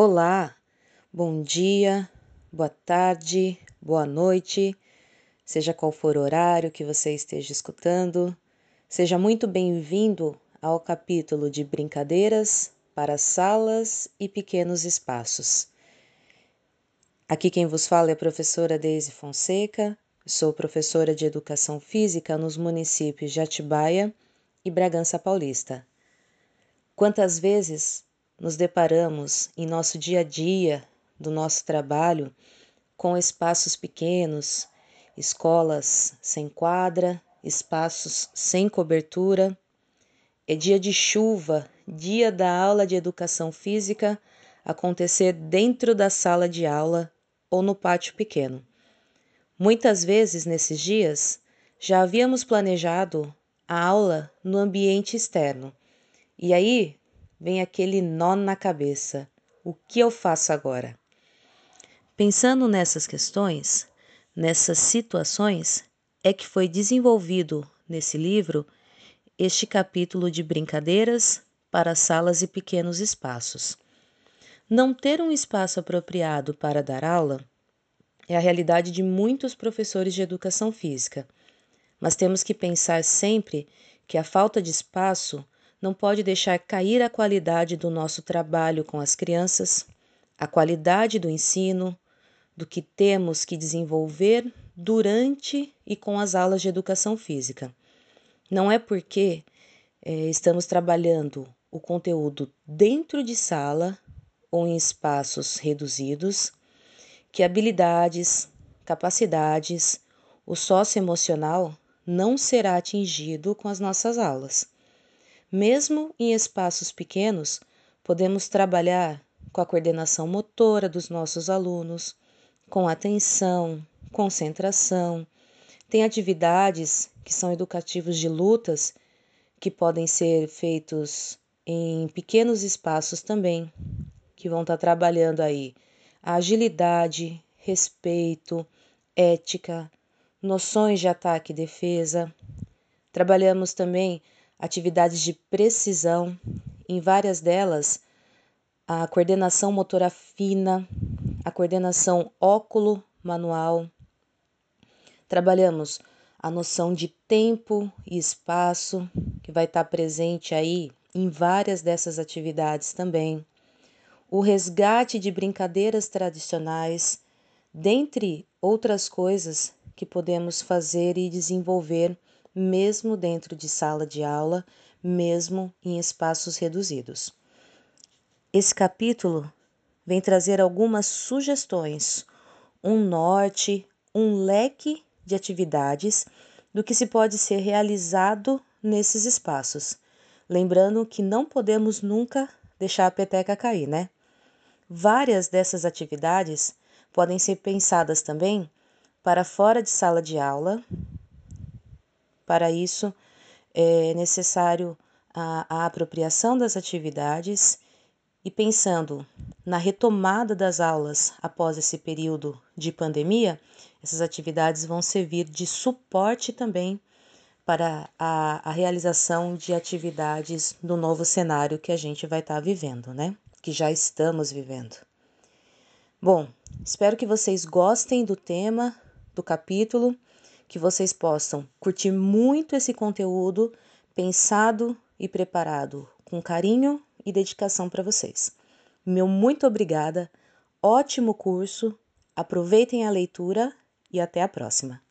Olá, bom dia, boa tarde, boa noite, seja qual for o horário que você esteja escutando, seja muito bem-vindo ao capítulo de Brincadeiras para Salas e Pequenos Espaços. Aqui quem vos fala é a professora Deise Fonseca, sou professora de Educação Física nos municípios de Atibaia e Bragança Paulista. Quantas vezes nos deparamos em nosso dia a dia do nosso trabalho com espaços pequenos, escolas sem quadra, espaços sem cobertura. É dia de chuva, dia da aula de educação física acontecer dentro da sala de aula ou no pátio pequeno. Muitas vezes nesses dias já havíamos planejado a aula no ambiente externo. E aí vem aquele nó na cabeça: o que eu faço agora? Pensando nessas questões, nessas situações, é que foi desenvolvido nesse livro este capítulo de brincadeiras para salas e pequenos espaços. Não ter um espaço apropriado para dar aula é a realidade de muitos professores de educação física, mas temos que pensar sempre que a falta de espaço não pode deixar cair a qualidade do nosso trabalho com as crianças, a qualidade do ensino, do que temos que desenvolver durante e com as aulas de educação física. Não é porque é, estamos trabalhando o conteúdo dentro de sala ou em espaços reduzidos que habilidades, capacidades, o socioemocional não será atingido com as nossas aulas. Mesmo em espaços pequenos, podemos trabalhar com a coordenação motora dos nossos alunos, com atenção, concentração. Tem atividades que são educativos de lutas que podem ser feitos em pequenos espaços também, que vão estar trabalhando aí a agilidade, respeito, ética, noções de ataque e defesa. Trabalhamos também atividades de precisão, em várias delas a coordenação motora fina, a coordenação óculo-manual. Trabalhamos a noção de tempo e espaço, que vai estar presente aí em várias dessas atividades também. O resgate de brincadeiras tradicionais, dentre outras coisas que podemos fazer e desenvolver mesmo dentro de sala de aula, mesmo em espaços reduzidos. Esse capítulo vem trazer algumas sugestões, um norte, um leque de atividades do que se pode ser realizado nesses espaços. Lembrando que não podemos nunca deixar a peteca cair, né? Várias dessas atividades podem ser pensadas também para fora de sala de aula, para isso, é necessário a, a apropriação das atividades e pensando na retomada das aulas após esse período de pandemia, essas atividades vão servir de suporte também para a, a, realização de atividades no novo cenário que a gente vai estar tá vivendo, né? Que já estamos vivendo. Bom, espero que vocês gostem do tema, do capítulo que vocês possam curtir muito esse conteúdo pensado e preparado com carinho e dedicação para vocês. Meu muito obrigada, ótimo curso, aproveitem a leitura e até a próxima!